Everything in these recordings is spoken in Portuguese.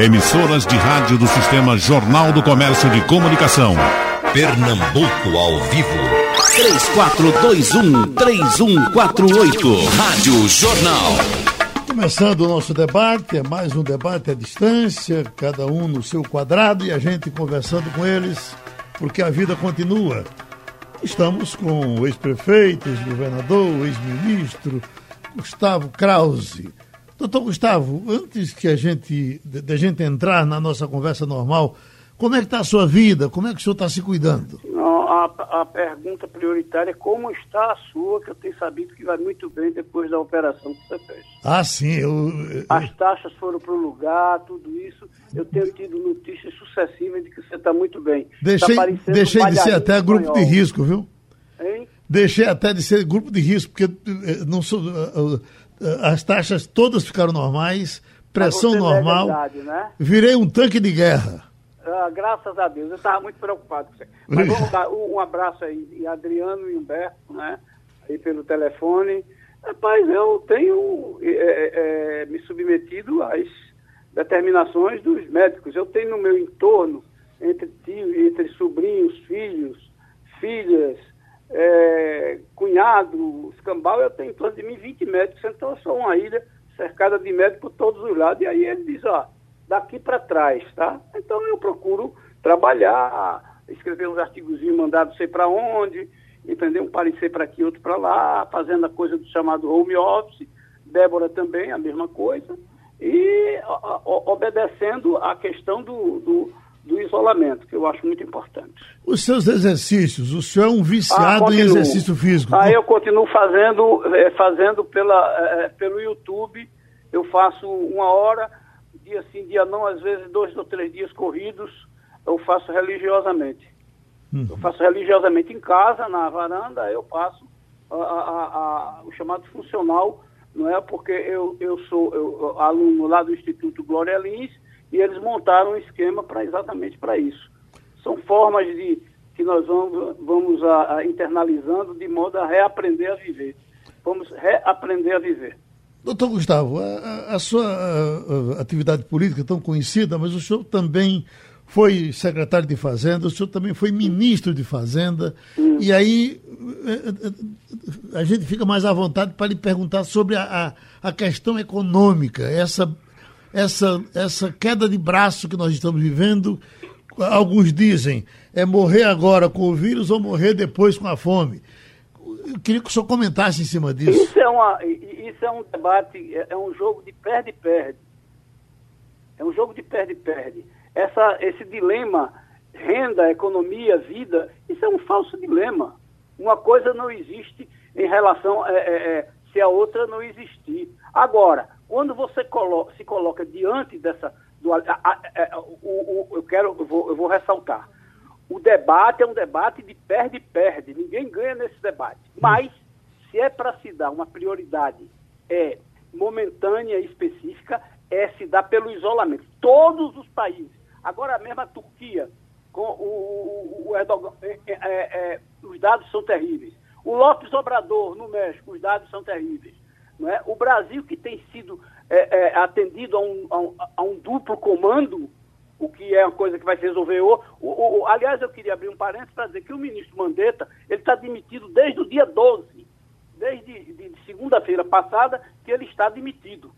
Emissoras de rádio do Sistema Jornal do Comércio de Comunicação. Pernambuco ao vivo. 3421-3148. Rádio Jornal. Começando o nosso debate, é mais um debate à distância, cada um no seu quadrado e a gente conversando com eles, porque a vida continua. Estamos com o ex-prefeito, ex-governador, ex-ministro, Gustavo Krause. Doutor Gustavo, antes que a gente, de, a gente entrar na nossa conversa normal, como é que está a sua vida? Como é que o senhor está se cuidando? Não, a, a, pergunta prioritária é como está a sua, que eu tenho sabido que vai muito bem depois da operação que você fez. Ah, sim. Eu, eu... As taxas foram para o lugar, tudo isso. Eu tenho tido notícias sucessivas de que você está muito bem. Deixei, tá deixei de ser até grupo espanhol. de risco, viu? Hein? Deixei até de ser grupo de risco, porque eh, não sou, eh, eh, as taxas todas ficaram normais, pressão normal. É verdade, né? Virei um tanque de guerra. Ah, graças a Deus, eu estava muito preocupado com você. Mas vamos dar um, abraço aí, e Adriano e Humberto, né? Aí pelo telefone. Rapaz, eu tenho é, é, me submetido às determinações dos médicos. Eu tenho no meu entorno, entre tio, entre sobrinhos, filhos, filhas, é, cunhado, escambau, eu tenho em torno de mim 20 médicos, então eu sou uma ilha cercada de médicos por todos os lados. E aí ele diz, ó, daqui para trás, tá? Então eu procuro trabalhar, escrever uns artigos mandados sei para onde, entendeu? Um parecer para aqui, outro para lá, fazendo a coisa do chamado home office. Débora também, a mesma coisa. E obedecendo a questão do, do do isolamento, que eu acho muito importante. Os seus exercícios, o senhor é um viciado ah, em exercício físico? Aí eu continuo fazendo, é, fazendo pela, é, pelo YouTube, eu faço uma hora, dia sim, dia não, às vezes dois ou três dias corridos, eu faço religiosamente. Uhum. Eu faço religiosamente em casa, na varanda, eu faço a, a, a, o chamado funcional, não é? Porque eu, eu sou eu, aluno lá do Instituto Glória Lins, e eles montaram um esquema para exatamente para isso. São formas de que nós vamos, vamos a, a, internalizando de modo a reaprender a viver. Vamos reaprender a viver. Doutor Gustavo, a, a sua a, atividade política é tão conhecida, mas o senhor também foi secretário de Fazenda, o senhor também foi ministro de Fazenda, hum. e aí é, é, a gente fica mais à vontade para lhe perguntar sobre a, a, questão econômica, essa essa, essa queda de braço que nós estamos vivendo, alguns dizem, é morrer agora com o vírus ou morrer depois com a fome. Eu queria que o senhor comentasse em cima disso. Isso é, uma, isso é um debate, é, é um jogo de perde-perde. É um jogo de perde-perde. Essa, esse dilema, renda, economia, vida, isso é um falso dilema. Uma coisa não existe em relação é, é, é se a outra não existir. Agora, quando você colo se coloca diante dessa. Do, a, a, a, o, o, eu quero, eu vou, eu vou ressaltar. O debate é um debate de perde-perde. Ninguém ganha nesse debate. Mas, se é para se dar uma prioridade é, momentânea e específica, é se dar pelo isolamento. Todos os países. Agora mesmo a Turquia, com o, o Erdogan, é, é, é, os dados são terríveis. O Lopes Obrador, no México, os dados são terríveis. É? O Brasil, que tem sido é, é, atendido a um, a, um, a um, duplo comando, o que é uma coisa que vai se resolver. O, o, o aliás, eu queria abrir um parênteses para dizer que o ministro Mandetta ele está demitido desde o dia 12, desde de, de segunda-feira passada, que ele está demitido.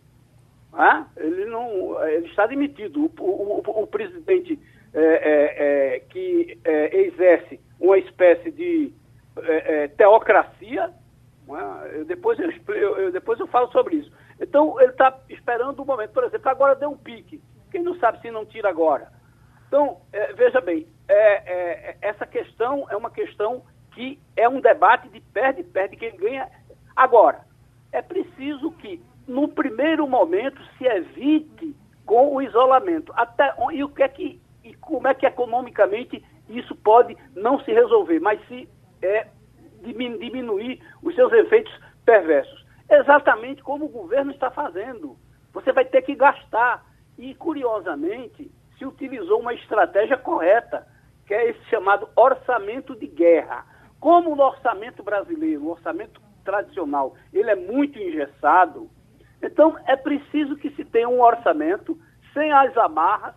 Ah, ele, não, ele está demitido. O, o presidente é, é, é, que exerce uma espécie de teocracia é? Eu, depois, eu, eu, depois eu falo sobre isso. Então, ele está esperando o um momento. Por exemplo, agora deu um pique. Quem não sabe se não tira agora? Então, é, veja bem, é, é, essa questão é uma questão que é um debate de perde-perde quem ganha. Agora, é preciso que, no primeiro momento, se evite com o isolamento. Até, e o que é que e como é que economicamente isso pode não se resolver, mas se é, diminuir os seus efeitos perversos. Exatamente como o governo está fazendo. Você vai ter que gastar. E, curiosamente, se utilizou uma estratégia correta, que é esse chamado orçamento de guerra. Como no orçamento brasileiro, o orçamento tradicional, ele é muito engessado, então é preciso que se tenha um orçamento sem as amarras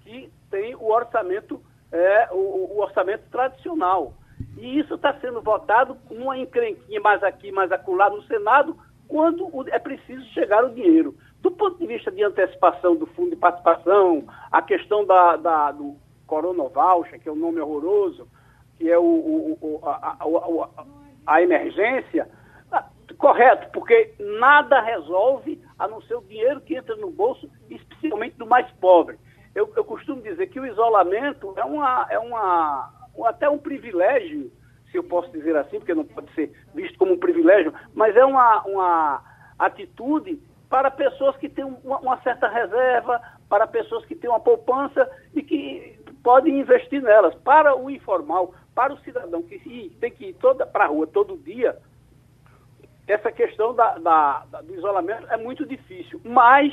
que tem o orçamento, é, o, o orçamento tradicional. E isso está sendo votado com uma encrenquinha mais aqui, mais acolá no Senado, quando é preciso chegar o dinheiro. Do ponto de vista de antecipação do fundo de participação, a questão da, da do Coronavoucher, que é um nome horroroso, que é o, o, o a, a, a, emergência, ah, correto, porque nada resolve a não ser o dinheiro que entra no bolso, especialmente do mais pobre. Eu, eu costumo dizer que o isolamento é, uma, é uma, até um privilégio, se eu posso dizer assim, porque não pode ser visto como um privilégio, mas é uma, uma atitude para pessoas que têm uma, uma certa reserva, para pessoas que têm uma poupança e que podem investir nelas. Para o informal, para o cidadão que tem que ir para a rua todo dia, essa questão da, da, da, do isolamento é muito difícil. Mas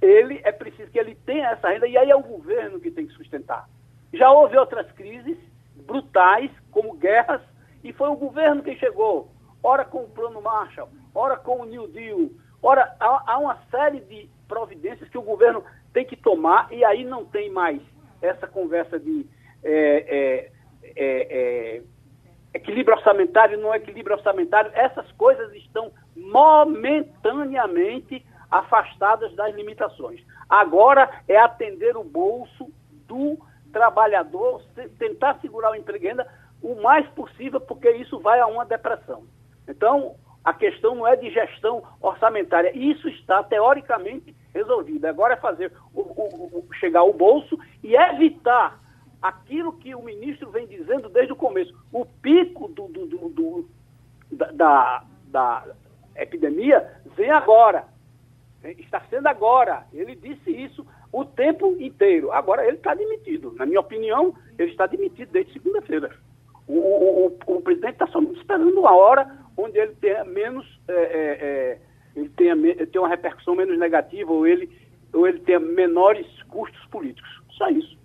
ele é preciso que ele tenha essa renda, e aí é o governo que tem que sustentar. Já houve outras crises brutais, como guerras, e foi o governo que chegou, ora com o Plano Marshall, ora com o New Deal, ora há, há uma série de providências que o governo tem que tomar, e aí não tem mais essa conversa de é, é, é, é equilíbrio orçamentário, não equilíbrio orçamentário, essas coisas estão momentaneamente afastadas das limitações. Agora é atender o bolso do trabalhador, tentar segurar o emprego ainda o mais possível, porque isso vai a uma depressão. Então, a questão não é de gestão orçamentária. Isso está teoricamente resolvido. Agora é fazer o, o, o, chegar bolso e evitar aquilo que o ministro vem dizendo desde o começo. O pico do, do, do, da, da epidemia vem agora. Está sendo agora. Ele disse isso o tempo inteiro. Agora ele está demitido. Na minha opinião, ele está demitido desde segunda-feira. O, o, o, o, presidente está só esperando uma hora onde ele tenha menos, é, é, é ele tenha, tenha uma repercussão menos negativa ou ele, ou ele tenha menores custos políticos. Só isso.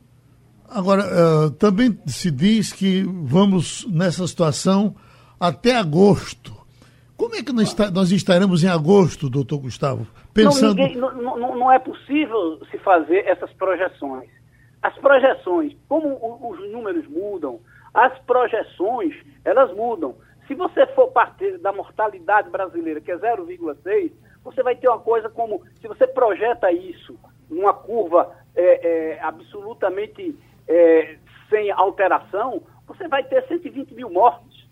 Agora, uh, também se diz que vamos nessa situação até agosto. Como é que nós, está, nós estaremos em agosto, doutor Gustavo? Pensando... Não, ninguém, não, não, não, é possível se fazer essas projeções. As projeções, como os números mudam, as projeções, elas mudam. Se você for partir da mortalidade brasileira, que é 0,6, você vai ter uma coisa como, se você projeta isso numa curva é, é, absolutamente é, sem alteração, você vai ter 120 mil mortes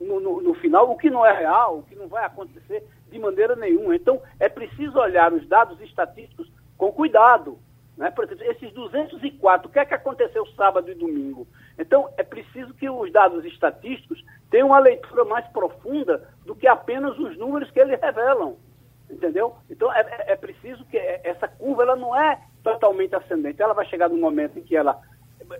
no, no, no, final, o que não é real, o que não vai acontecer de maneira nenhuma. Então, é preciso olhar os dados estatísticos com cuidado. Né? Por exemplo, esses 204, o que é que aconteceu sábado e domingo? Então, é preciso que os dados estatísticos tenham uma leitura mais profunda do que apenas os números que eles revelam. Entendeu? Então, é, é, é preciso que essa curva ela não é totalmente ascendente. Ela vai chegar num momento em que ela,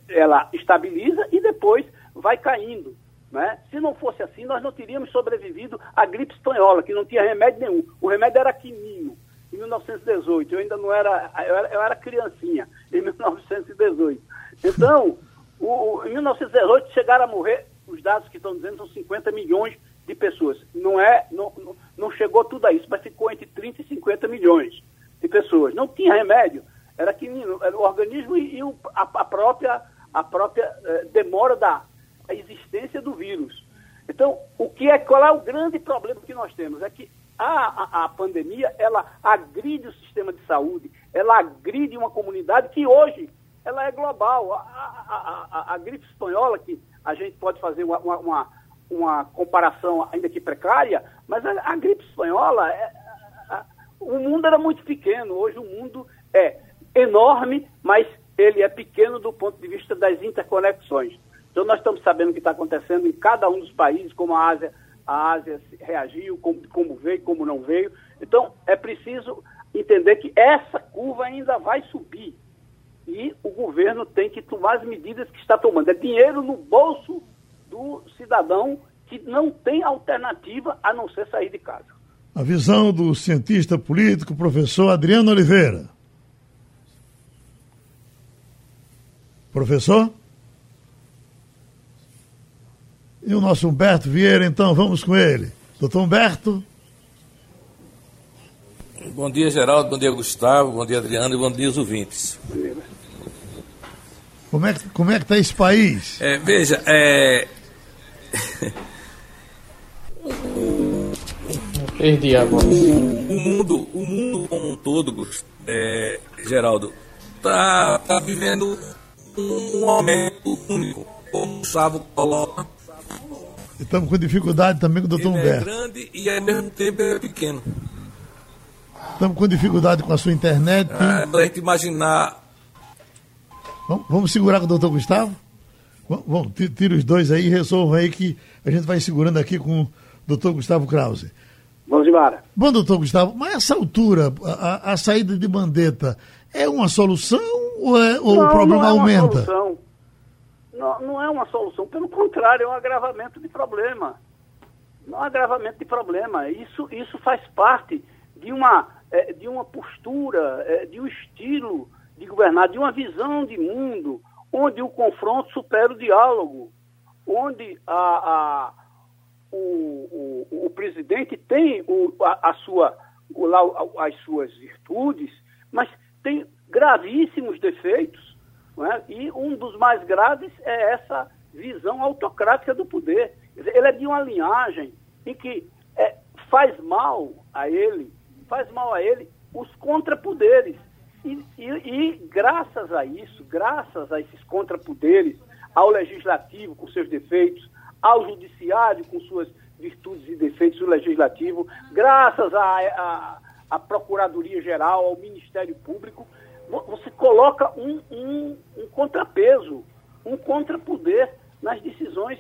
ela estabiliza e depois vai caindo. Né? Se não fosse assim, nós não teríamos sobrevivido à gripe espanhola, que não tinha remédio nenhum. O remédio era quininho, em 1918. Eu ainda não era, eu era, eu era criancinha, em 1918. Então, o, em 1918 chegaram a morrer, os dados que estão dizendo são 50 milhões de pessoas. Não é, não, não chegou tudo a isso, mas ficou entre 30 e 50 milhões de pessoas. Não tinha remédio, era quininho, era o organismo e, e o, a, a, própria, a própria eh, demora da a existência do vírus. Então, o que é, qual é o grande problema que nós temos? É que a, a, a pandemia, ela agride o sistema de saúde, ela agride uma comunidade que hoje ela é global. A, a, a, a gripe espanhola, que a gente pode fazer uma, uma, uma comparação ainda que precária, mas a, a gripe espanhola, é, o mundo era muito pequeno, hoje o mundo é enorme, mas ele é pequeno do ponto de vista das interconexões. Então, nós estamos sabendo o que está acontecendo em cada um dos países, como a Ásia, a Ásia reagiu, como, como veio, como não veio. Então, é preciso entender que essa curva ainda vai subir. E o governo tem que tomar as medidas que está tomando. É dinheiro no bolso do cidadão que não tem alternativa a não ser sair de casa. A visão do cientista político, professor Adriano Oliveira. Professor? E o nosso Humberto Vieira, então, vamos com ele. Doutor Humberto. Bom dia, Geraldo. Bom dia, Gustavo. Bom dia, Adriano. E bom dia, os ouvintes. Como é que como é que está esse país? É, veja, é... Perdi a voz. O mundo, o mundo como um todo, é, Geraldo, está tá vivendo um momento único. Como o Gustavo coloca. Estamos com dificuldade também com o doutor Ele é Humberto. grande e ao mesmo tempo é pequeno. Estamos com dificuldade com a sua internet. É, pra gente imaginar Vamos, vamos segurar com o doutor Gustavo? Vamos, vamos, ti- tira os dois aí e resolvam aí que a gente vai segurando aqui com o doutor Gustavo Krause. Vamos embora. Bom, doutor Gustavo, mas essa altura, a, a- a saída de Mandetta é uma solução ou, é- ou o Não, problema não é uma aumenta? solução. Não, não é uma solução, pelo contrário, é um agravamento de problema. Não é um agravamento de problema. Isso, isso faz parte de uma, eh, de uma postura, eh, de um estilo de governar, de uma visão de mundo, onde o confronto supera o diálogo, onde a, a- o, o, o presidente tem o, a, a sua, o, lá, as suas virtudes, mas tem gravíssimos defeitos. É? E um dos mais graves é essa visão autocrática do poder. Ele é de uma linhagem em que é, faz mal a ele, faz mal a ele os contrapoderes. E, e, e graças a isso, graças a esses contrapoderes, ao legislativo com seus defeitos, ao judiciário com suas virtudes e defeitos, o legislativo, graças à à- à Procuradoria Geral, ao Ministério Público, você coloca um, um, um contrapeso, um contrapoder nas decisões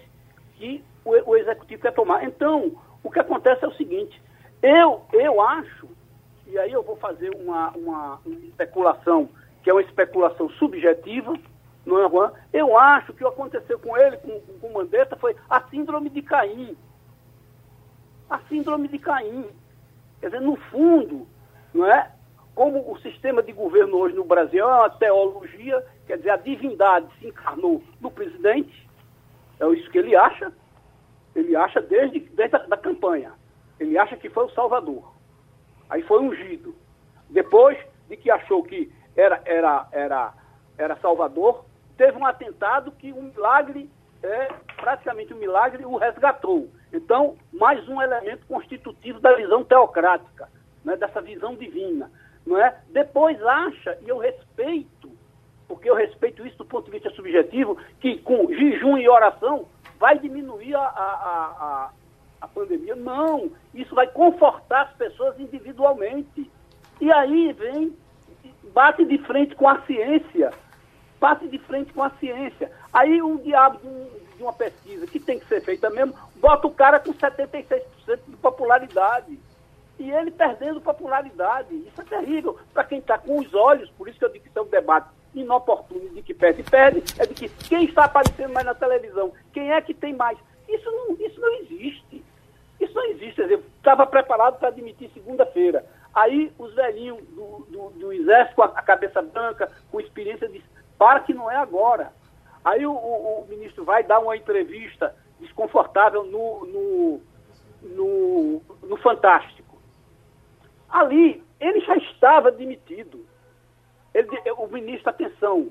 que o, o Executivo quer tomar. Então, o que acontece é o seguinte, eu, eu acho, e aí eu vou fazer uma, uma especulação, que é uma especulação subjetiva, não é, Juan? Eu acho que o que aconteceu com ele, com, com Mandetta, foi a síndrome de Caim. A síndrome de Caim. Quer dizer, no fundo, não é? Como o sistema de governo hoje no Brasil é uma teologia, quer dizer, a divindade se encarnou no presidente, é isso que ele acha, ele acha desde, desde a da campanha. Ele acha que foi o Salvador. Aí foi ungido. Depois de que achou que era, era, era, era Salvador, teve um atentado que um milagre, é, praticamente um milagre, o resgatou. Então, mais um elemento constitutivo da visão teocrática, né, dessa visão divina. Não é? Depois acha, e eu respeito, porque eu respeito isso do ponto de vista subjetivo, que com jejum e oração vai diminuir a, a, a, a, pandemia. Não, isso vai confortar as pessoas individualmente. E aí vem, bate de frente com a ciência, bate de frente com a ciência. Aí o diabo de uma pesquisa que tem que ser feita mesmo, bota o cara com 76% de popularidade. E ele perdendo popularidade. Isso é terrível para quem está com os olhos, por isso que eu digo que isso é um debate inoportuno de que perde, perde, é de que quem está aparecendo mais na televisão, quem é que tem mais. Isso não, isso não existe. Isso não existe. Estava preparado para admitir segunda-feira. Aí os velhinhos do, do, do exército com a, cabeça branca, com experiência, diz, para que não é agora. Aí o, o- o ministro vai dar uma entrevista desconfortável no, no, no, no Fantástico. Ali, ele já estava demitido. Ele, o ministro, atenção,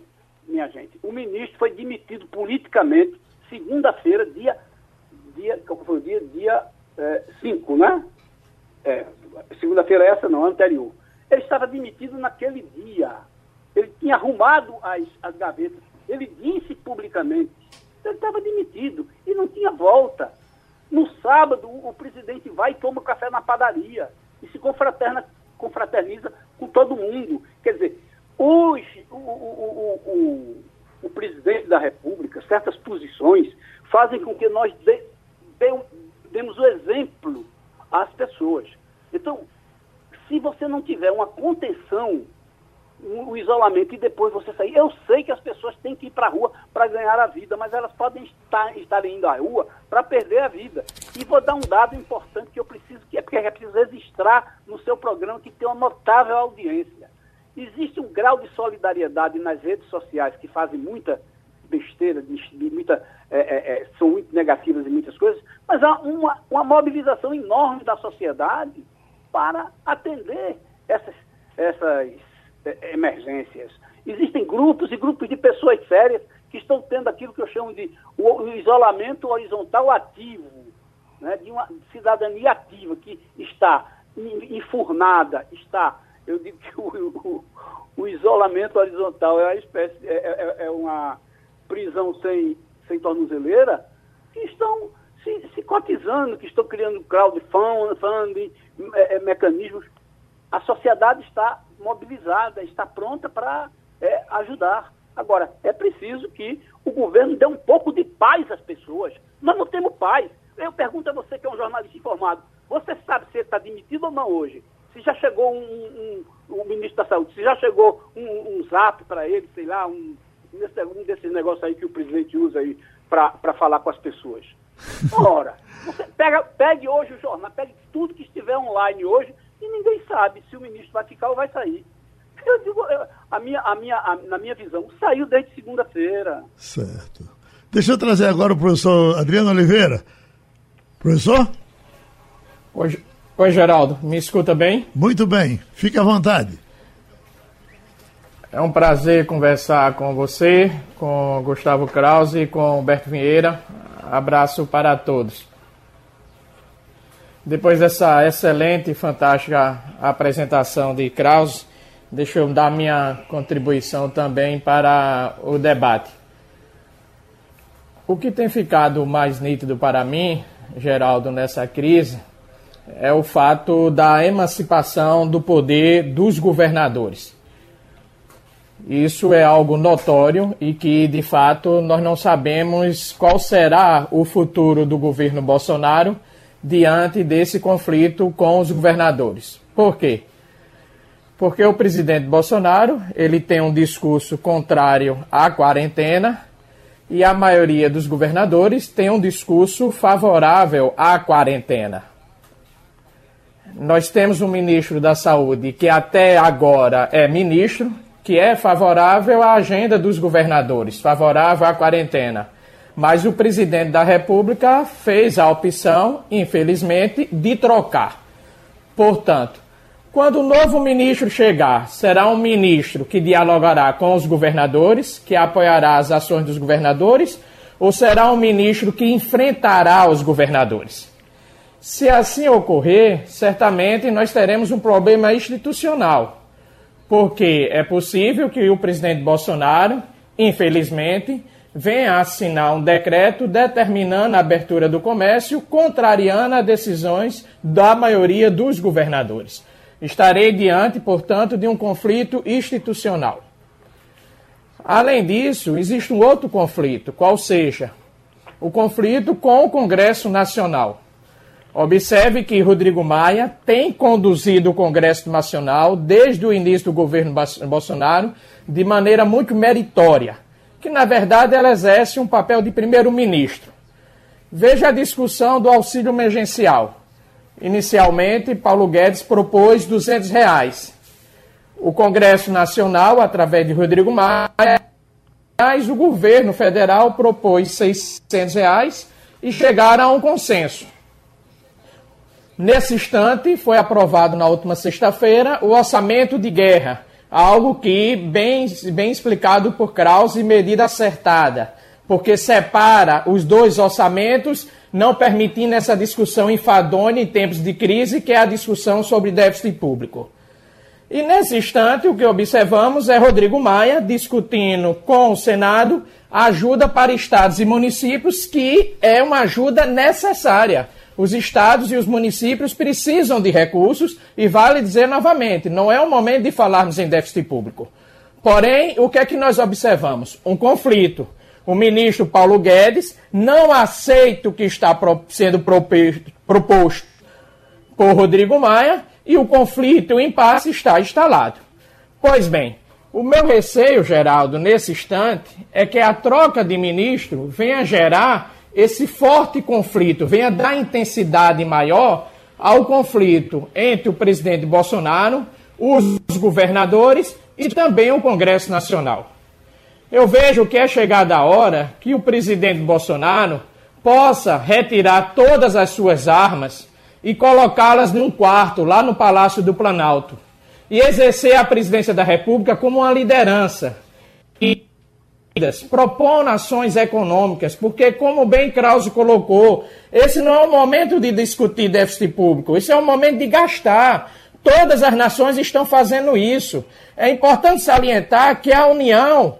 minha gente, o ministro foi demitido politicamente segunda-feira, dia, dia, qual foi o dia? Dia 5, né? É, segunda-feira é essa não, anterior. Ele estava demitido naquele dia. Ele tinha arrumado as, as gavetas. Ele disse publicamente. Ele estava demitido e não tinha volta. No sábado, o, o presidente vai e toma café na padaria e se confraterna, confraterniza com todo mundo. Quer dizer, hoje, o, o, o, o, presidente da República, certas posições, fazem com que nós demos o exemplo às pessoas. Então, se você não tiver uma contenção, o, isolamento e depois você sair, eu sei que as pessoas têm que ir para a rua para ganhar a vida, mas elas podem estar, estar indo à rua para perder a vida. E vou dar um dado importante que eu preciso, que é porque é preciso registrar no seu programa que tem uma notável audiência. Existe um grau de solidariedade nas redes sociais que fazem muita besteira, de, de muita, é, é, é, são muito negativas em muitas coisas, mas há uma, uma mobilização enorme da sociedade para atender essas, essas emergências. Existem grupos e grupos de pessoas sérias que estão tendo aquilo que eu chamo de o, isolamento horizontal ativo, né, de uma cidadania ativa que está enfurnada, está, eu digo que o, o, o isolamento horizontal é uma espécie, é, é, é, uma prisão sem, sem tornozeleira, que estão se, se cotizando, que estão criando crowdfunding, é, é, mecanismos. A sociedade está mobilizada, está pronta para é, ajudar. Agora, é preciso que o governo dê um pouco de paz às pessoas. Nós não temos paz. Eu pergunto a você que é um jornalista informado, você sabe se ele está demitido ou não hoje? Se já chegou um, um, um, ministro da Saúde, se já chegou um, um zap para ele, sei lá, um, um desses negócios aí que o presidente usa aí para falar com as pessoas. Ora, você pega, pegue hoje o jornal, pegue tudo que estiver online hoje e ninguém sabe se o ministro vai ficar ou vai sair. Eu digo, a minha, a minha, a, na minha visão, saiu desde segunda-feira. Certo. Deixa eu trazer agora o professor Adriano Oliveira. Professor? Oi, Oi, Geraldo. Me escuta bem? Muito bem. Fique à vontade. É um prazer conversar com você, com Gustavo Krause e com Humberto Vieira. Abraço para todos. Depois dessa excelente e fantástica apresentação de Krause, deixa eu dar minha contribuição também para o debate. O que tem ficado mais nítido para mim, Geraldo, nessa crise, é o fato da emancipação do poder dos governadores. Isso é algo notório e que, de fato, nós não sabemos qual será o futuro do governo Bolsonaro diante desse conflito com os governadores. Por quê? Porque o presidente Bolsonaro, ele tem um discurso contrário à quarentena e a maioria dos governadores tem um discurso favorável à quarentena. Nós temos um ministro da Saúde que até agora é ministro, que é favorável à agenda dos governadores, favorável à quarentena. Mas o presidente da República fez a opção, infelizmente, de trocar. Portanto, quando o novo ministro chegar, será um ministro que dialogará com os governadores, que apoiará as ações dos governadores, ou será um ministro que enfrentará os governadores? Se assim ocorrer, certamente nós teremos um problema institucional, porque é possível que o presidente Bolsonaro, infelizmente, venha assinar um decreto determinando a abertura do comércio, contrariando as decisões da maioria dos governadores. Estarei diante, portanto, de um conflito institucional. Além disso, existe um outro conflito, qual seja o conflito com o Congresso Nacional. Observe que Rodrigo Maia tem conduzido o Congresso Nacional desde o início do governo Bolsonaro de maneira muito meritória que na verdade ela exerce um papel de primeiro-ministro. Veja a discussão do auxílio emergencial. Inicialmente, Paulo Guedes propôs 200 reais. O Congresso Nacional, através de Rodrigo Maia, mas o governo federal propôs 600 reais e chegaram a um consenso. Nesse instante, foi aprovado na última sexta-feira o orçamento de guerra, algo que, bem, bem explicado por Krause, medida acertada, porque separa os dois orçamentos, não permitindo essa discussão enfadonha em tempos de crise, que é a discussão sobre déficit público. E nesse instante, o que observamos é Rodrigo Maia discutindo com o Senado ajuda para estados e municípios, que é uma ajuda necessária os estados e os municípios precisam de recursos e vale dizer novamente, não é o momento de falarmos em déficit público. Porém, o que é que nós observamos? Um conflito. O ministro Paulo Guedes não aceita o que está sendo proposto por Rodrigo Maia e o conflito, o impasse está instalado. Pois bem, o meu receio, Geraldo, nesse instante, é que a troca de ministro venha gerar esse forte conflito venha dar intensidade maior ao conflito entre o presidente Bolsonaro, os governadores e também o Congresso Nacional. Eu vejo que é chegada a hora que o presidente Bolsonaro possa retirar todas as suas armas e colocá-las num quarto lá no Palácio do Planalto e exercer a presidência da República como uma liderança. Propor ações econômicas, porque, como bem Krause colocou, esse não é o momento de discutir déficit público, esse é o momento de gastar. Todas as nações estão fazendo isso. É importante salientar que a União,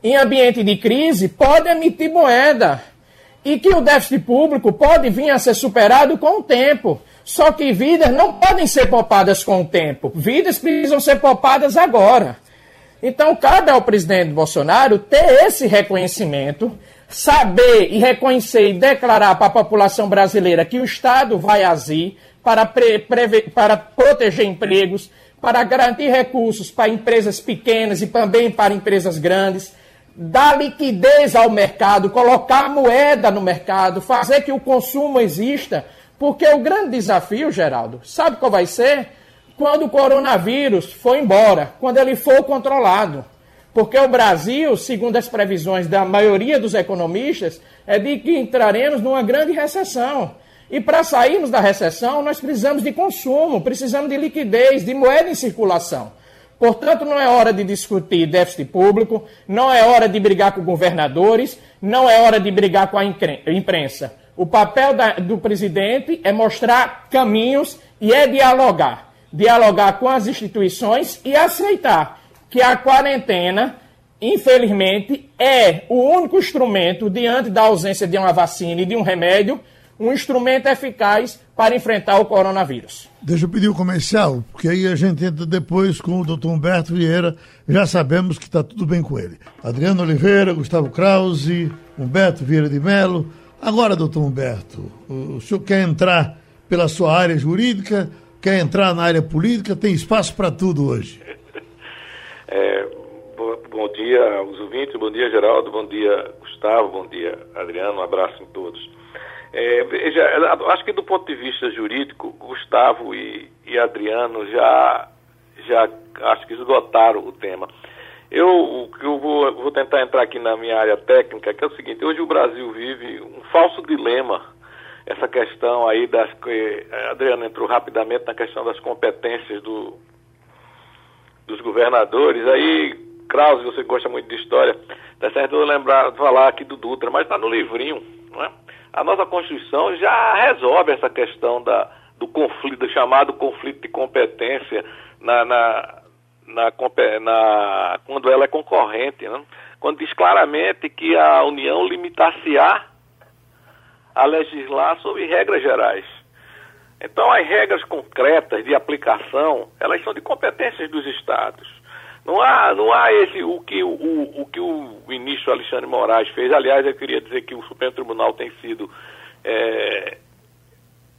em ambiente de crise, pode emitir moeda e que o déficit público pode vir a ser superado com o tempo. Só que vidas não podem ser poupadas com o tempo. Vidas precisam ser poupadas agora. Então, cabe ao presidente Bolsonaro ter esse reconhecimento, saber e reconhecer e declarar para a população brasileira que o Estado vai agir para, pre, para proteger empregos, para garantir recursos para empresas pequenas e também para empresas grandes, dar liquidez ao mercado, colocar moeda no mercado, fazer que o consumo exista, porque o grande desafio, Geraldo, sabe qual vai ser? Quando o coronavírus for embora, quando ele for controlado. Porque o Brasil, segundo as previsões da maioria dos economistas, é de que entraremos numa grande recessão. E para sairmos da recessão, nós precisamos de consumo, precisamos de liquidez, de moeda em circulação. Portanto, não é hora de discutir déficit público, não é hora de brigar com governadores, não é hora de brigar com a imprensa. O papel da, do presidente é mostrar caminhos e é dialogar dialogar com as instituições e aceitar que a quarentena, infelizmente, é o único instrumento, diante da ausência de uma vacina e de um remédio, um instrumento eficaz para enfrentar o coronavírus. Deixa eu pedir o comercial, porque aí a gente entra depois com o doutor Humberto Vieira, já sabemos que está tudo bem com ele. Adriano Oliveira, Gustavo Krause, Humberto Vieira de Melo. Agora, doutor Humberto, o senhor quer entrar pela sua área jurídica quer entrar na área política, tem espaço para tudo hoje. É, bom, bom, dia aos ouvintes, bom dia Geraldo, bom dia Gustavo, bom dia Adriano, um abraço em todos. É, veja, acho que do ponto de vista jurídico, Gustavo e, e Adriano já, já acho que esgotaram o tema. Eu, eu vou, vou tentar entrar aqui na minha área técnica, que é o seguinte, hoje o Brasil vive um falso dilema essa questão aí das que a Adriana entrou rapidamente na questão das competências do, dos governadores. Aí, Krause, você gosta muito de história, tá certo eu lembrar, falar aqui do Dutra, mas está no livrinho, não é? A nossa Constituição já resolve essa questão da, do conflito, do chamado conflito de competência na, na, na, na quando ela é concorrente, né? quando diz claramente que a União limitar-se-á a legislar sobre regras gerais. Então, as regras concretas de aplicação, elas são de competências dos estados. Não há, não há esse o que o, o, o que o ministro Alexandre Moraes fez. Aliás, eu queria dizer que o Supremo Tribunal tem sido é,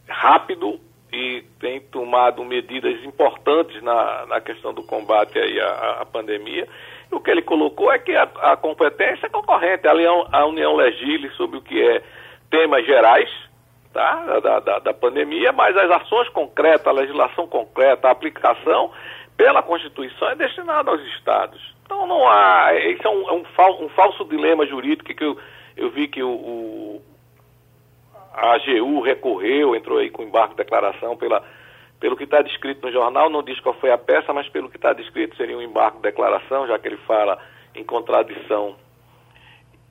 rápido e tem tomado medidas importantes na, na questão do combate aí à, à pandemia. E o que ele colocou é que a, a competência é concorrente, a União, a União legisle sobre o que é temas gerais tá, da, da, da pandemia, mas as ações concretas, a legislação concreta, a aplicação pela Constituição é destinada aos estados. Então não há. Isso é um, é um, um falso dilema jurídico que eu, eu vi que o, o, a AGU recorreu, entrou aí com embargo de declaração pela, pelo que está descrito no jornal, não diz qual foi a peça, mas pelo que está descrito seria um embargo de declaração, já que ele fala em contradição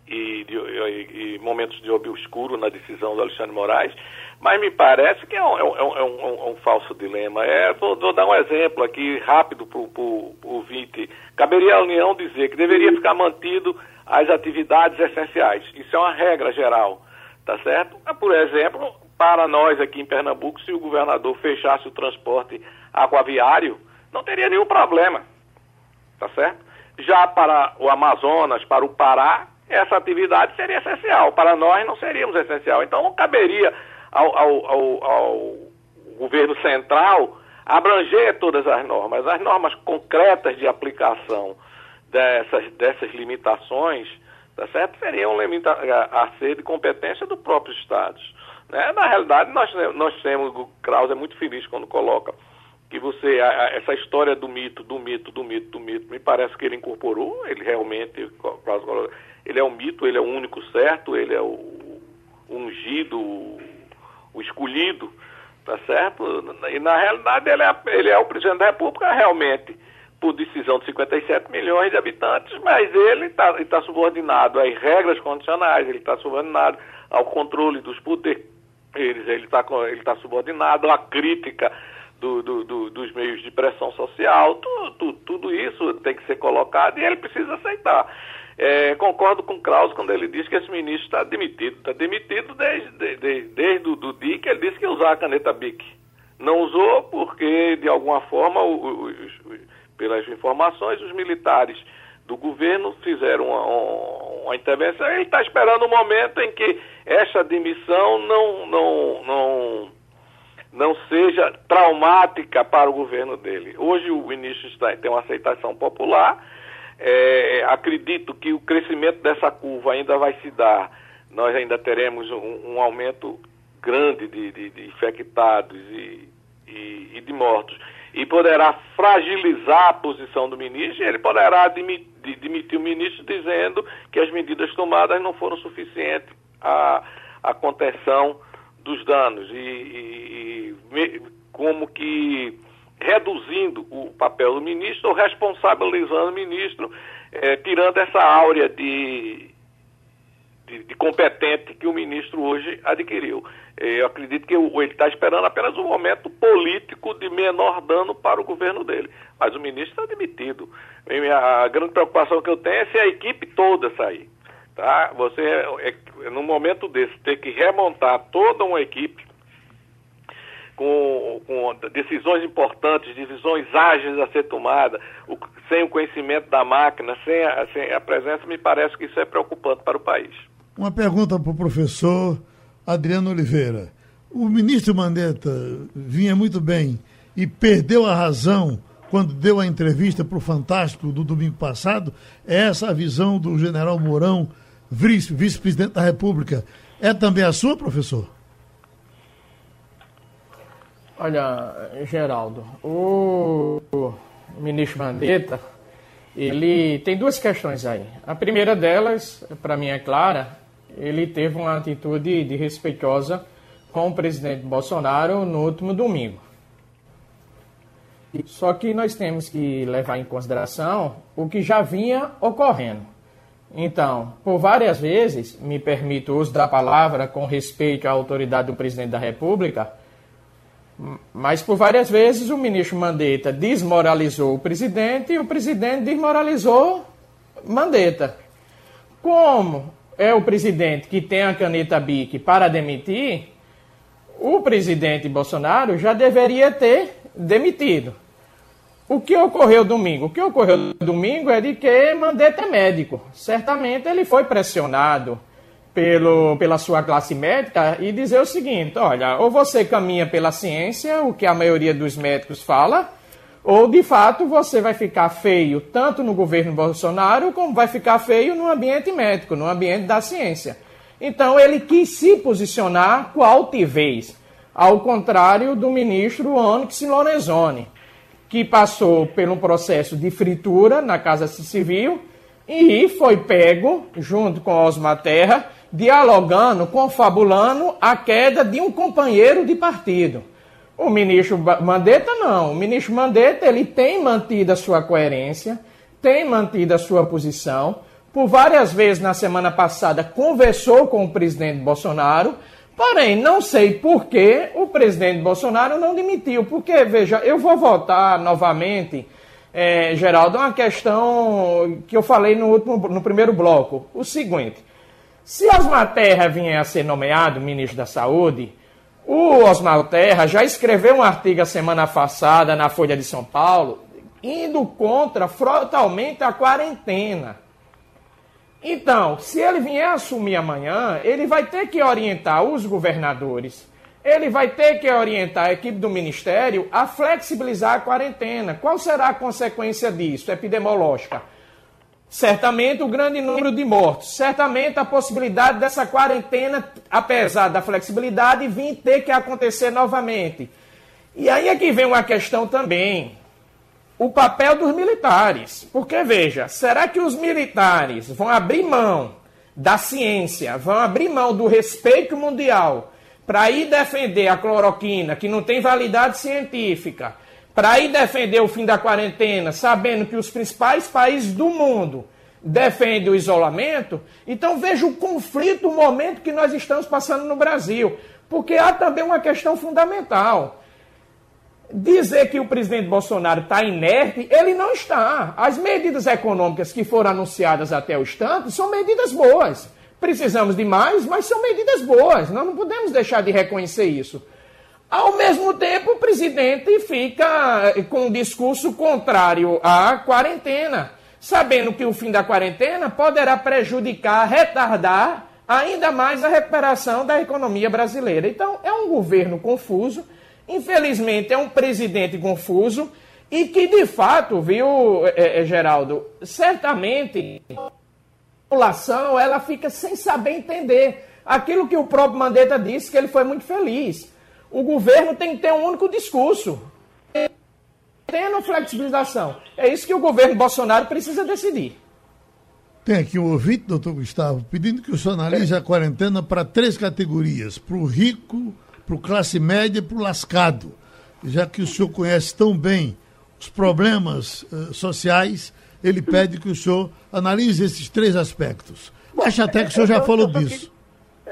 e, e, e momentos de obscuro na decisão do Alexandre Moraes, mas me parece que é um, é um, é um, é um falso dilema. É, vou, vou, dar um exemplo aqui rápido para o ouvinte. Caberia à União dizer que deveria ficar mantido as atividades essenciais. Isso é uma regra geral, tá certo? Por exemplo, para nós aqui em Pernambuco, se o governador fechasse o transporte aquaviário, não teria nenhum problema, tá certo? Já para o Amazonas, para o Pará, essa atividade seria essencial. Para nós não seríamos essencial. Então não caberia ao, ao, ao, ao governo central abranger todas as normas. As normas concretas de aplicação dessas, dessas limitações, tá certo? seriam limita a, a ser de competência dos próprios estados. Né? Na realidade, nós, nós temos, o Kraus é muito feliz quando coloca que você, essa história do mito, do mito, do mito, do mito, me parece que ele incorporou, ele realmente, ele é um mito, ele é o único certo, ele é o ungido, o escolhido, tá certo? E na realidade ele é, ele é o presidente da República realmente por decisão de 57 milhões de habitantes, mas ele está tá subordinado às regras condicionais, ele está subordinado ao controle dos poderes, ele está tá subordinado à crítica do, do, do, dos meios de pressão social, tudo, tudo isso tem que ser colocado e ele precisa aceitar. É, concordo com o Klaus quando ele diz que esse ministro está demitido. Está demitido desde, desde, desde o do dia que ele disse que ia usar a caneta BIC. Não usou porque, de alguma forma, pelas informações, os militares do governo fizeram uma, uma intervenção. Ele está esperando o um momento em que essa demissão não, não, não, não seja traumática para o governo dele. Hoje o ministro está, tem uma aceitação popular é, acredito que o crescimento dessa curva ainda vai se dar. Nós ainda teremos um, um aumento grande de, de, de infectados e, e, e, de mortos. E poderá fragilizar a posição do ministro, e ele poderá demitir, o ministro dizendo que as medidas tomadas não foram suficientes à, à contenção dos danos. E, e como que reduzindo o papel do ministro ou responsabilizando o ministro, eh, tirando essa áurea de, de, de, competente que o ministro hoje adquiriu. Eh, eu acredito que ele está esperando apenas um momento político de menor dano para o governo dele. Mas o ministro está demitido. A grande preocupação que eu tenho é se a equipe toda sair. Tá? Você, é, num momento desse, ter que remontar toda uma equipe com, com decisões importantes, decisões ágeis a ser tomadas, sem o conhecimento da máquina, sem a, sem a presença, me parece que isso é preocupante para o país. Uma pergunta para o professor Adriano Oliveira. O ministro Mandetta vinha muito bem e perdeu a razão quando deu a entrevista para o Fantástico do domingo passado. É essa a visão do general Mourão, vice-presidente da República. É também a sua, professor? Olha, Geraldo, o, ministro Mandetta, ele tem duas questões aí. A primeira delas, para mim é clara, ele teve uma atitude de respeitosa com o presidente Bolsonaro no último domingo. Só que nós temos que levar em consideração o que já vinha ocorrendo. Então, por várias vezes, me permito o uso da palavra com respeito à autoridade do presidente da República, mas por várias vezes o ministro Mandetta desmoralizou o presidente e o presidente desmoralizou Mandetta. Como é o presidente que tem a caneta BIC para demitir, o presidente Bolsonaro já deveria ter demitido. O que ocorreu domingo? O que ocorreu domingo é de que Mandetta é médico. Certamente ele foi pressionado pelo, pela sua classe médica e dizer o seguinte: olha, ou você caminha pela ciência, o que a maioria dos médicos fala, ou de fato você vai ficar feio tanto no governo Bolsonaro como vai ficar feio no ambiente médico, no ambiente da ciência. Então ele quis se posicionar com altivez, ao contrário do ministro Onyx Lorenzoni, que passou por um processo de fritura na Casa Civil e foi pego, junto com Osmar Terra, dialogando, confabulando a queda de um companheiro de partido. O ministro Mandetta não. O ministro Mandetta ele tem mantido a sua coerência, tem mantido a sua posição. Por várias vezes na semana passada conversou com o presidente Bolsonaro, porém não sei por que o presidente Bolsonaro não demitiu. Porque, veja, eu vou voltar novamente, é, Geraldo, uma questão que eu falei no, último, no primeiro bloco. O seguinte. Se Osmar Terra vier a ser nomeado ministro da Saúde, o Osmar Terra já escreveu um artigo a semana passada na Folha de São Paulo, indo contra frontalmente a quarentena. Então, se ele vier assumir amanhã, ele vai ter que orientar os governadores, ele vai ter que orientar a equipe do ministério a flexibilizar a quarentena. Qual será a consequência disso epidemiológica? Certamente o grande número de mortos, certamente a possibilidade dessa quarentena, apesar da flexibilidade, vir ter que acontecer novamente. E aí é que vem uma questão também, o papel dos militares. Porque veja, será que os militares vão abrir mão da ciência, vão abrir mão do respeito mundial para ir defender a cloroquina, que não tem validade científica, para ir defender o fim da quarentena, sabendo que os principais países do mundo defendem o isolamento, então veja o conflito, o momento que nós estamos passando no Brasil. Porque há também uma questão fundamental. Dizer que o presidente Bolsonaro está inerte, ele não está. As medidas econômicas que foram anunciadas até o instante são medidas boas. Precisamos de mais, mas são medidas boas. Nós não podemos deixar de reconhecer isso. Ao mesmo tempo, o presidente fica com um discurso contrário à quarentena, sabendo que o fim da quarentena poderá prejudicar, retardar ainda mais a recuperação da economia brasileira. Então, é um governo confuso, infelizmente, é um presidente confuso e que, de fato, viu, é, é, Geraldo, certamente a população ela fica sem saber entender aquilo que o próprio Mandetta disse, que ele foi muito feliz o governo tem que ter um único discurso. Tendo flexibilização. É isso que o governo Bolsonaro precisa decidir. Tem aqui um ouvinte, doutor Gustavo, pedindo que o senhor analise a quarentena para três categorias: para o rico, para o classe média e para o lascado. Já que o senhor conhece tão bem os problemas uh, sociais, ele pede que o senhor analise esses três aspectos. Acho até que o senhor já falou disso.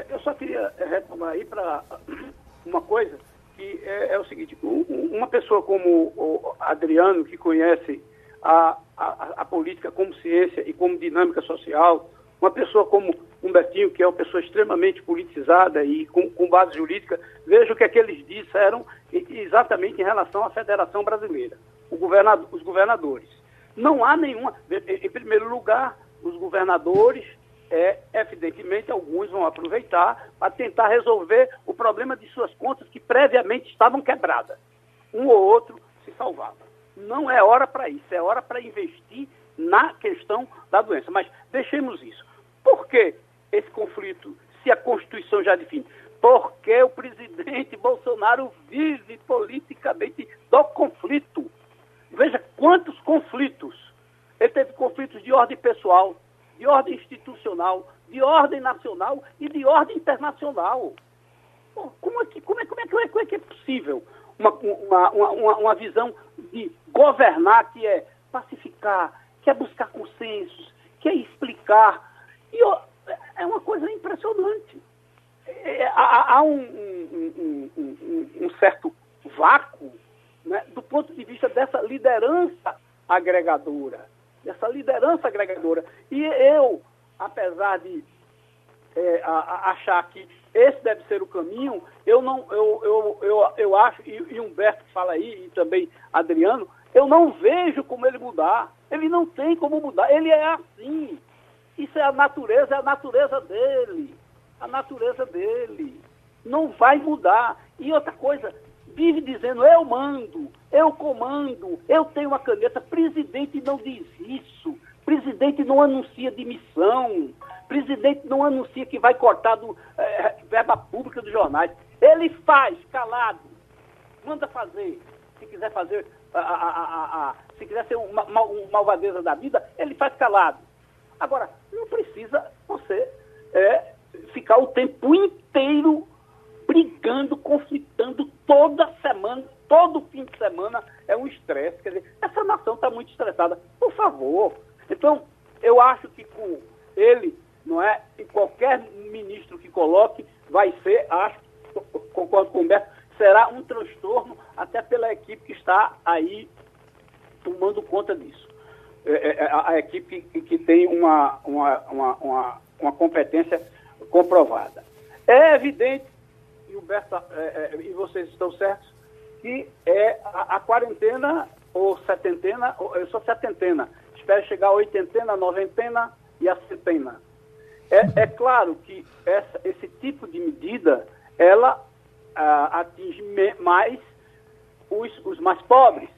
eu só queria retomar aí para uma coisa que é, é o seguinte, uma pessoa como o Adriano, que conhece a, a, a, política como ciência e como dinâmica social, uma pessoa como Humbertinho, que é uma pessoa extremamente politizada e com, com base jurídica, veja o que, é que eles disseram exatamente em relação à Federação Brasileira, governador, os governadores. Não há nenhuma. Em primeiro lugar, os governadores é, evidentemente, alguns vão aproveitar para tentar resolver o problema de suas contas que previamente estavam quebradas. Um ou outro se salvava. Não é hora para isso, é hora para investir na questão da doença. Mas deixemos isso. Por que esse conflito, se a Constituição já define? Porque o presidente Bolsonaro vive politicamente do conflito. Veja quantos conflitos. Ele teve conflitos de ordem pessoal, de ordem institucional, de ordem nacional e de ordem internacional. Como é que, como é, como é, como é, como é, que é possível uma, uma, uma, uma visão de governar que é pacificar, que é buscar consensos, que é explicar? E é uma coisa impressionante. É, há, há um, um, um, um, certo vácuo né, do ponto de vista dessa liderança agregadora dessa liderança agregadora. E eu, apesar de é, a, a achar que esse deve ser o caminho, eu não, eu, eu, eu, eu acho, e, e Humberto fala aí, e também Adriano, eu não vejo como ele mudar. Ele não tem como mudar, ele é assim. Isso é a natureza, é a natureza dele. A natureza dele. Não vai mudar. E outra coisa, vive dizendo eu mando, eu comando, eu tenho a caneta. Presidente não diz isso. Presidente não anuncia demissão. Presidente não anuncia que vai cortar do, é, verba pública dos jornais. Ele faz calado. Manda fazer. Se quiser fazer, a, a, a, se quiser ser uma, uma malvadeza da vida, ele faz calado. Agora, não precisa você é, ficar o tempo inteiro brigando, conflitando toda semana, todo fim de semana é um estresse. Quer dizer, essa nação está muito estressada. Por favor. Então, eu acho que com ele, não é? E qualquer ministro que coloque, vai ser, acho, concordo com o Humberto, será um transtorno até pela equipe que está aí tomando conta disso. É, é, é a, a, equipe que, tem uma, uma, uma, uma, uma competência comprovada. É evidente e o é, e vocês estão certos, que é a, a quarentena ou setentena, ou, eu sou setentena, espero chegar a oitentena, noventena e a centena. É, é claro que essa, esse tipo de medida, ela a, atinge mais os, os mais pobres.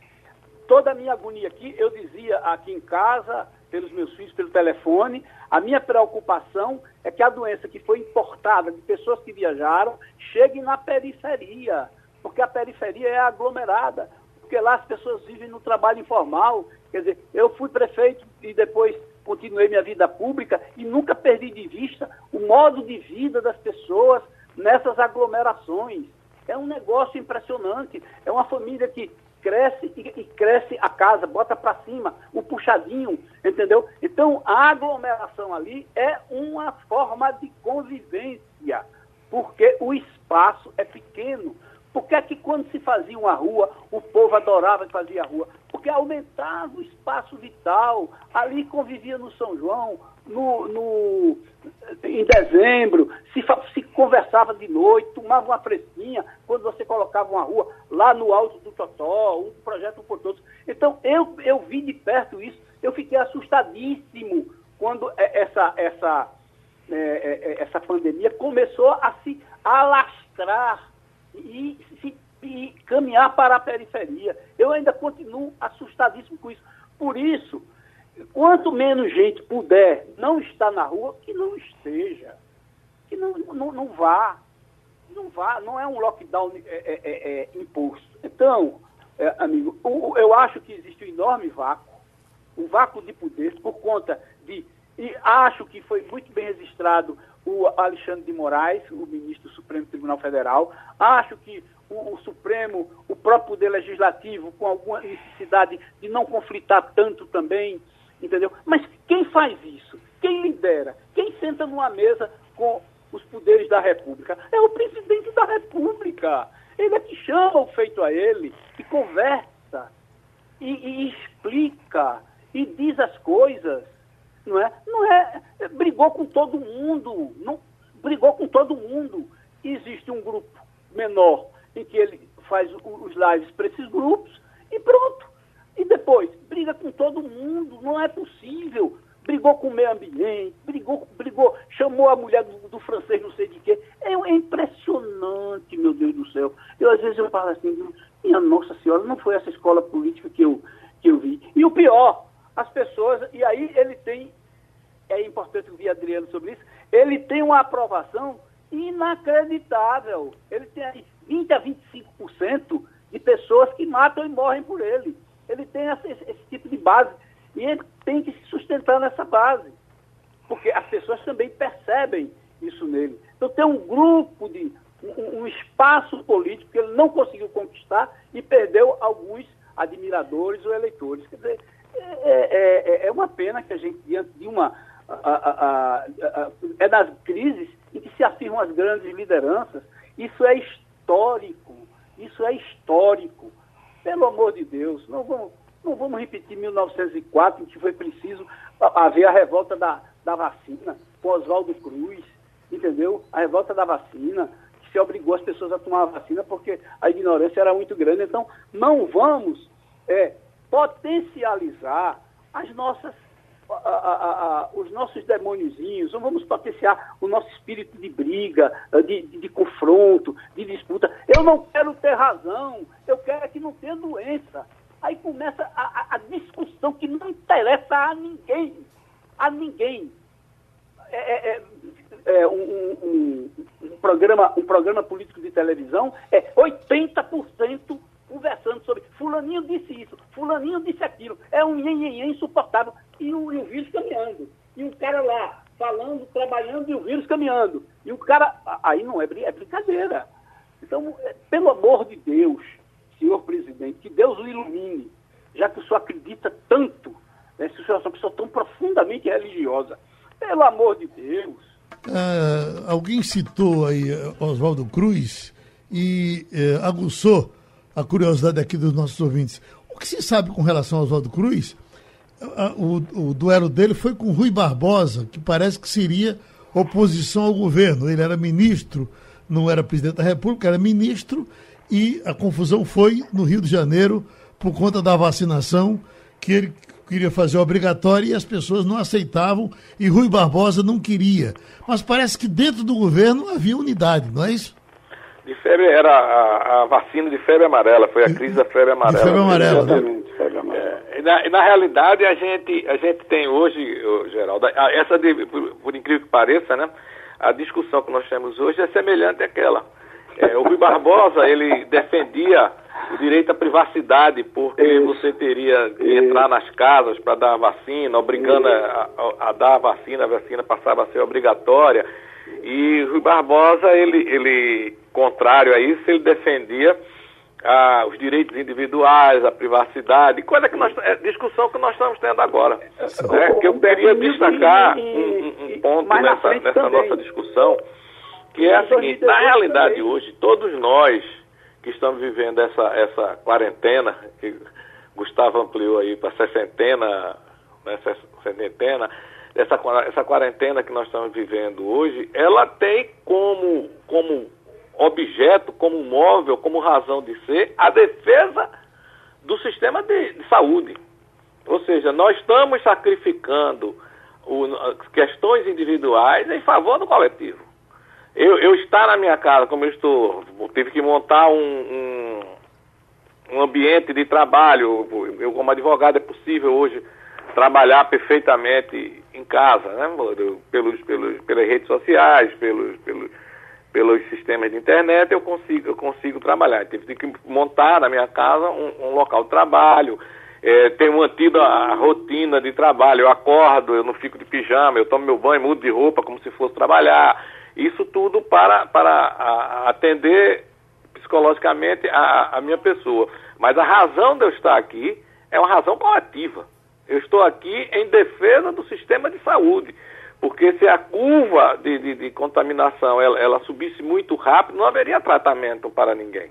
Toda a minha agonia aqui, eu dizia aqui em casa, pelos meus filhos, pelo telefone, a minha preocupação é que a doença que foi importada de pessoas que viajaram chegue na periferia, porque a periferia é aglomerada, porque lá as pessoas vivem no trabalho informal. Quer dizer, eu fui prefeito e depois continuei minha vida pública e nunca perdi de vista o modo de vida das pessoas nessas aglomerações. É um negócio impressionante. É uma família que cresce e, e cresce a casa, bota para cima, o puxadinho, entendeu? Então, a aglomeração ali é uma forma de convivência, porque o espaço é pequeno. Por que é que quando se fazia uma rua, o povo adorava fazer a rua? Porque aumentava o espaço vital. Ali convivia no São João, no, no, em dezembro, se, se, conversava de noite, tomava uma fresquinha, quando você colocava uma rua lá no alto do Totó, um projeto por todos. Então, eu, eu vi de perto isso, eu fiquei assustadíssimo quando essa, essa, é, é, é, essa pandemia começou a se alastrar e, se, e caminhar para a periferia. Eu ainda continuo assustadíssimo com isso. Por isso, Quanto menos gente puder não estar na rua, que não esteja. Que não, não, não vá. Não vá, não é um lockdown é, é, é, é imposto. Então, é, amigo, eu acho que existe um enorme vácuo, um vácuo de poder por conta de. E acho que foi muito bem registrado o Alexandre de Moraes, o ministro do Supremo Tribunal Federal. Acho que o, o, Supremo, o próprio Poder Legislativo, com alguma necessidade de não conflitar tanto também, entendeu? Mas quem faz isso? Quem lidera? Quem senta numa mesa com os poderes da República? É o presidente da República. Ele é que chama o feito a ele, e conversa, e, e explica, e diz as coisas, não é? Não é, brigou com todo mundo, não brigou com todo mundo. Existe um grupo menor em que ele faz os lives para esses grupos e pronto. E depois, briga com todo mundo, não é possível. Brigou com o meio ambiente, brigou, brigou, chamou a mulher do, do francês, não sei de quê. É, é, impressionante, meu Deus do céu. Eu, às vezes, eu falo assim, minha Nossa Senhora, não foi essa escola política que eu, que eu vi. E o pior, as pessoas, e aí ele tem, é importante ouvir Adriano sobre isso, ele tem uma aprovação inacreditável. Ele tem aí 20 a 25% de pessoas que matam e morrem por ele ele tem esse, esse tipo de base e ele tem que se sustentar nessa base, porque as pessoas também percebem isso nele. Então tem um grupo de um, um espaço político que ele não conseguiu conquistar e perdeu alguns admiradores ou eleitores. Quer dizer, é, é, é, é uma pena que a gente, diante de uma. A, a, a, é das crises em que se afirmam as grandes lideranças. Isso é histórico. Isso é histórico. Pelo amor de Deus, não vamos, não vamos repetir 1904, em que foi preciso haver a revolta da, da vacina, com Oswaldo Cruz, entendeu? A revolta da vacina, que se obrigou as pessoas a tomar a vacina porque a ignorância era muito grande. Então, não vamos é, potencializar as nossas a, a, a, os nossos demôniozinhos, não vamos potenciar o nosso espírito de briga, de, de, de, confronto, de disputa. Eu não quero ter razão, eu quero é que não tenha doença. Aí começa a, discussão que não interessa a ninguém. A ninguém. É, é, é, é um, um, um, programa, um programa político de televisão é 80% conversando sobre fulaninho disse isso, fulaninho disse aquilo. É um nhenhenhen insuportável. E o, e o vírus caminhando. E o cara lá, falando, trabalhando e o vírus caminhando. E o cara, aí não é, é brincadeira. Então, é, pelo amor de Deus, senhor presidente, que Deus o ilumine, já que o senhor acredita tanto, né, se o senhor é uma pessoa tão profundamente religiosa. Pelo amor de Deus. Uh, alguém citou aí Oswaldo Cruz e uh, aguçou a curiosidade aqui dos nossos ouvintes. O que se sabe com relação ao Oswaldo Cruz? O, o, duelo dele foi com Rui Barbosa, que parece que seria oposição ao governo. Ele era ministro, não era presidente da República, era ministro, e a confusão foi no Rio de Janeiro por conta da vacinação, que ele queria fazer obrigatória e as pessoas não aceitavam, e Rui Barbosa não queria. Mas parece que dentro do governo havia unidade, não é isso? De febre era a, a, vacina de febre amarela, foi a crise da febre amarela. De febre amarela. Exatamente, febre amarela. É, na, na, realidade, a gente, a gente tem hoje, Geraldo, essa de, por, por, incrível que pareça, né? A discussão que nós temos hoje é semelhante àquela. É, o Rui Barbosa, ele defendia o direito à privacidade, porque Isso. você teria que entrar nas casas para dar a vacina, obrigando a, a, a, dar a vacina, a vacina passava a ser obrigatória. E Rui Barbosa, ele, ele contrário a isso, ele defendia ah, os direitos individuais, a privacidade, coisa que nós, é discussão que nós estamos tendo agora. Né? Que eu queria destacar um, um ponto nessa, nessa nossa discussão, que é a seguinte, na realidade hoje, todos nós que estamos vivendo essa, essa quarentena, que Gustavo ampliou aí para sessentena, né, sessentena, essa, essa quarentena que nós estamos vivendo hoje, ela tem como, como objeto, como móvel, como razão de ser, a defesa do sistema de, de saúde. Ou seja, nós estamos sacrificando o, questões individuais em favor do coletivo. Eu, eu estar na minha casa, como eu estou, tive que montar um, um, um ambiente de trabalho. Eu, como advogado, é possível hoje trabalhar perfeitamente em casa, né? pelos, pelos, pelas redes sociais, pelos, pelos, pelos sistemas de internet, eu consigo, eu consigo trabalhar. Tive que montar na minha casa um, um local de trabalho, é, tenho mantido a rotina de trabalho, eu acordo, eu não fico de pijama, eu tomo meu banho, mudo de roupa como se fosse trabalhar. Isso tudo para, para atender psicologicamente a, a minha pessoa. Mas a razão de eu estar aqui é uma razão coletiva. Eu estou aqui em defesa do sistema de saúde. Porque se a curva de, de, de contaminação ela, ela, subisse muito rápido, não haveria tratamento para ninguém.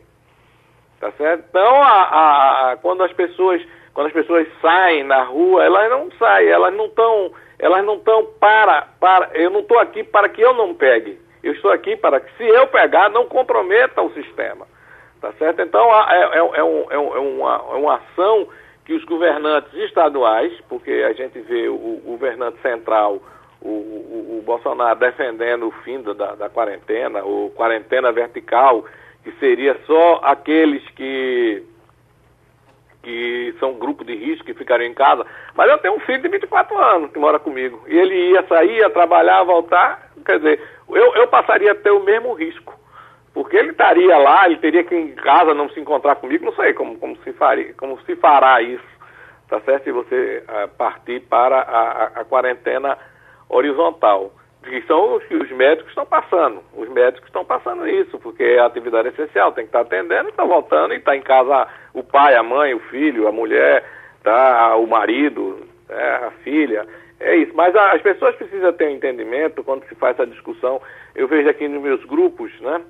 Tá certo? Então, a, a, quando as pessoas quando as pessoas saem na rua, elas não saem, elas não estão, elas não estão para, para, eu não estou aqui para que eu não pegue. Eu estou aqui para que se eu pegar, não comprometa o sistema. Tá certo? Então, é, é, é, um, é, uma, é uma ação que os governantes estaduais, porque a gente vê o, o governante central, o, o, o, Bolsonaro defendendo o fim da, da quarentena, ou quarentena vertical, que seria só aqueles que que são grupo de risco que ficariam em casa. Mas eu tenho um filho de 24 anos que mora comigo. E ele ia sair, ia trabalhar, voltar. Quer dizer, eu, eu passaria a ter o mesmo risco. Porque ele estaria lá, ele teria que em casa não se encontrar comigo, não sei como, como, se, faria, como se fará isso, tá certo? Se você uh, partir para a, a, a, quarentena horizontal, que são os que os médicos estão passando. Os médicos estão passando isso, porque é a atividade essencial, tem que estar atendendo, está voltando e está em casa o pai, a mãe, o filho, a mulher, tá, o marido, é, a filha. É isso, mas as pessoas precisam ter um entendimento quando se faz essa discussão. Eu vejo aqui nos meus grupos, né?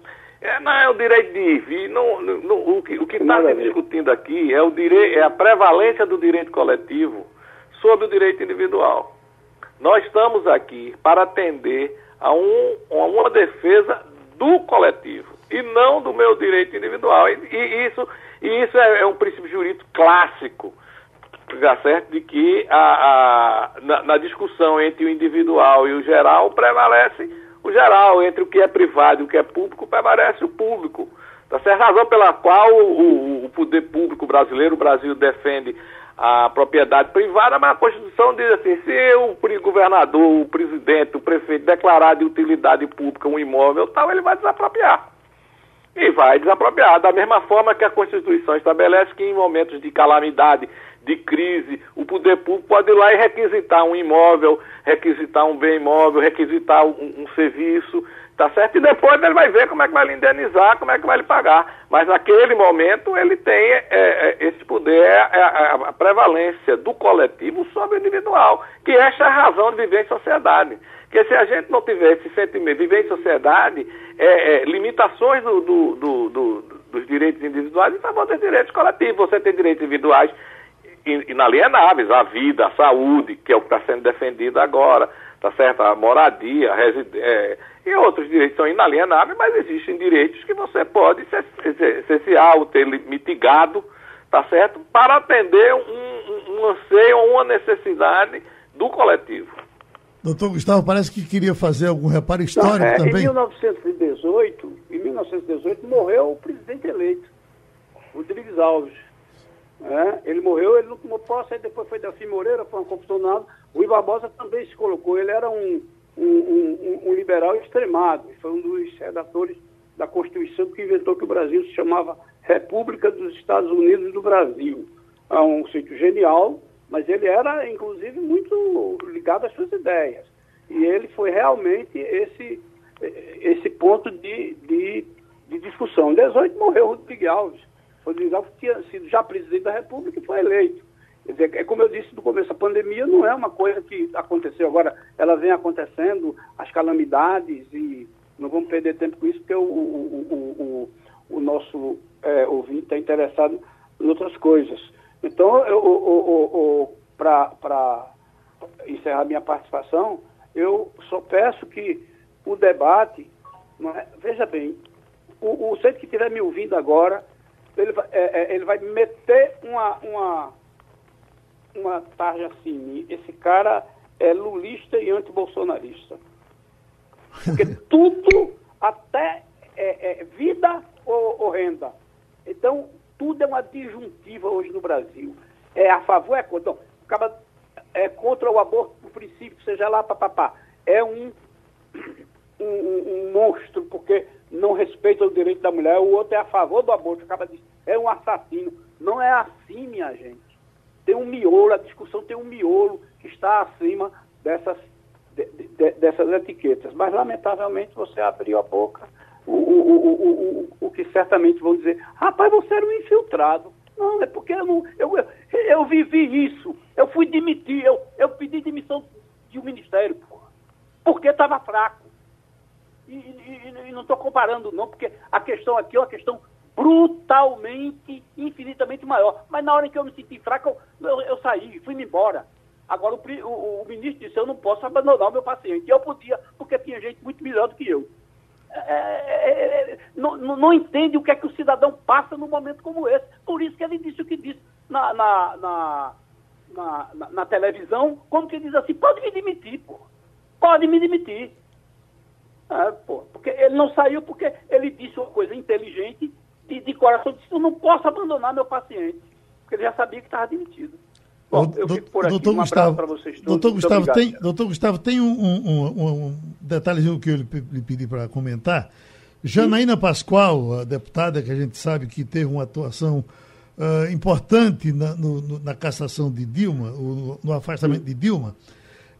É, não é o direito de ir. Não, não, o que está se discutindo aqui é, o direito, é a prevalência do direito coletivo sobre o direito individual. Nós estamos aqui para atender a, um, a uma defesa do coletivo e não do meu direito individual. E, e isso, e isso é, é, um princípio jurídico clássico, tá certo? De que a, a na, na discussão entre o individual e o geral prevalece o geral, entre o que é privado e o que é público, prevalece o público. Tá certo? A razão pela qual o, o, poder público brasileiro, o Brasil defende a propriedade privada, mas a Constituição diz assim, se o governador, o presidente, o prefeito declarar de utilidade pública um imóvel tal, ele vai desapropriar. E vai desapropriar, da mesma forma que a Constituição estabelece que em momentos de calamidade de crise, o poder público pode ir lá e requisitar um imóvel, requisitar um bem imóvel, requisitar um, um, serviço, tá certo? E depois ele vai ver como é que vai lhe indenizar, como é que vai lhe pagar. Mas naquele momento ele tem é, é, esse poder, é, é a, a, prevalência do coletivo sobre o individual, que esta é a razão de viver em sociedade. Porque se a gente não tiver esse sentimento, viver em sociedade, é, é, limitações do, do, do, do, dos direitos individuais em favor dos direitos coletivos. Você tem direitos individuais inalienáveis, a vida, a saúde, que é o que está sendo defendido agora, tá certo? A moradia, a é, e outros direitos são inalienáveis, mas existem direitos que você pode cessear ou ter mitigado, tá certo? Para atender um, um, um anseio ou uma necessidade do coletivo. Doutor Gustavo, parece que queria fazer algum reparo histórico Não, é, também. Em 1918, em 1918 morreu o presidente eleito, Rodrigues Alves. É, ele morreu, ele não tomou posse, aí depois foi Delfim Moreira, foi um confusonado. O Rui Barbosa também se colocou, ele era um, um, um, um, liberal extremado, foi um dos redatores da Constituição que inventou que o Brasil se chamava República dos Estados Unidos do Brasil. É um sítio genial, mas ele era, inclusive, muito ligado às suas ideias. E ele foi realmente esse, esse ponto de, de, de discussão. Em 18 morreu Rodrigo Alves. Rodrigo Alves tinha sido já presidente da República e foi eleito. É como eu disse no começo, a pandemia não é uma coisa que aconteceu agora, ela vem acontecendo, as calamidades, e não vamos perder tempo com isso, porque o, o, o, o, nosso é, ouvinte está interessado em outras coisas. Então, para encerrar minha participação, eu só peço que o debate, é, veja bem, o, o centro que estiver me ouvindo agora, ele é, é, ele vai meter uma, uma, uma tarja assim, esse cara é lulista e antibolsonarista. Porque tudo, até é, é, vida ou, ou, renda. Então, tudo é uma disjuntiva hoje no Brasil. É a favor, é contra. Acaba, é contra o aborto, por princípio, seja lá, papapá. É um, um, um, monstro, porque não respeita o direito da mulher. O outro é a favor do aborto, acaba de, é um assassino. Não é assim, minha gente. Tem um miolo, a discussão tem um miolo que está acima dessas de, de, dessas etiquetas. Mas, lamentavelmente, você abriu a boca, o, o, o, o, que certamente vão dizer, rapaz, você era um infiltrado. Não, é porque eu, não, eu, eu, eu vivi isso. Eu fui demitir, eu, eu pedi demissão de um ministério, porque estava fraco. E, e, e não estou comparando, não, porque a questão aqui é uma questão brutalmente, infinitamente maior. Mas na hora em que eu me senti fraco, eu saí, fui-me embora. Agora, o, o, o, ministro disse, eu não posso abandonar o meu paciente. E eu podia, porque tinha gente muito melhor do que eu. É, é, é não, não, entende o que é que o cidadão passa num momento como esse. Por isso que ele disse o que disse na, na, na, na, na televisão, como que ele diz assim, pode me demitir, pô. Pode me demitir. É, pô, porque ele não saiu porque ele disse uma coisa inteligente, de, de coração, disse, eu não posso abandonar meu paciente. Porque ele já sabia que estava demitido. Bom, eu fico por aqui. Doutor um Gustavo, para vocês todos. Doutor Gustavo, tem, doutor Gustavo, tem um, um, um, detalhezinho que eu lhe, lhe pedi para comentar. Janaína Pascoal, a deputada que a gente sabe que teve uma atuação uh, importante na, no, na cassação de Dilma, no, no afastamento de Dilma,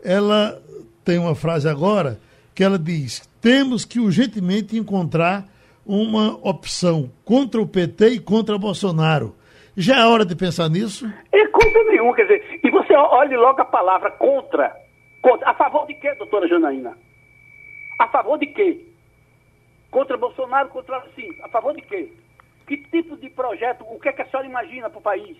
ela tem uma frase agora que ela diz: temos que urgentemente encontrar uma opção contra o PT e contra Bolsonaro. Já é hora de pensar nisso? É contra nenhum, quer dizer, e você olhe logo a palavra contra. contra. A favor de quê, doutora Janaína? A favor de quê? Contra Bolsonaro, contra sim. A favor de quê? Que tipo de projeto, o que é que a senhora imagina para o país?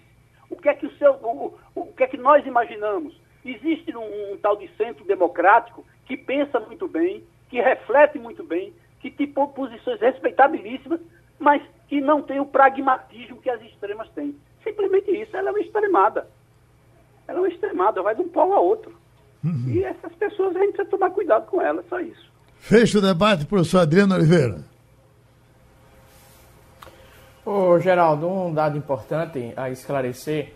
O que é que o seu, o, o, o que é que nós imaginamos? Existe um, um tal de centro democrático que pensa muito bem, que reflete muito bem, que tem posições respeitabilíssimas, mas que não tem o pragmatismo que as extremas têm. Simplesmente isso, ela é uma extremada. Ela é uma extremada, vai de um polo a outro. Uhum. E essas pessoas a gente precisa tomar cuidado com elas, só isso. Fecha o debate, professor Adriano Oliveira. Ô, Geraldo, um dado importante a esclarecer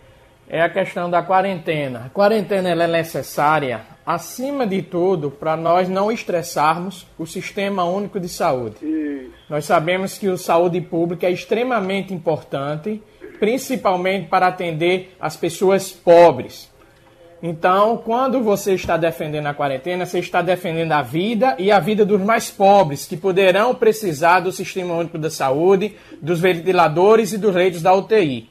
é a questão da quarentena. A quarentena é necessária, acima de tudo, para nós não estressarmos o Sistema Único de Saúde. Nós sabemos que o saúde pública é extremamente importante, principalmente para atender as pessoas pobres. Então, quando você está defendendo a quarentena, você está defendendo a vida e a vida dos mais pobres, que poderão precisar do Sistema Único da Saúde, dos ventiladores e dos leitos da UTI.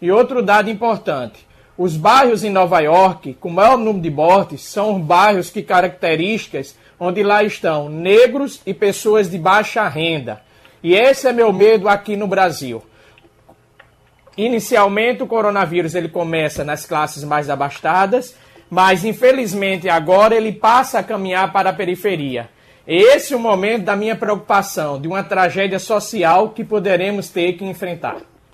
E outro dado importante: os bairros em Nova York, com maior número de mortes, são bairros que características onde lá estão negros e pessoas de baixa renda. E esse é meu medo aqui no Brasil. Inicialmente o coronavírus ele começa nas classes mais abastadas, mas infelizmente agora ele passa a caminhar para a periferia. Esse é o momento da minha preocupação, de uma tragédia social que poderemos ter que enfrentar.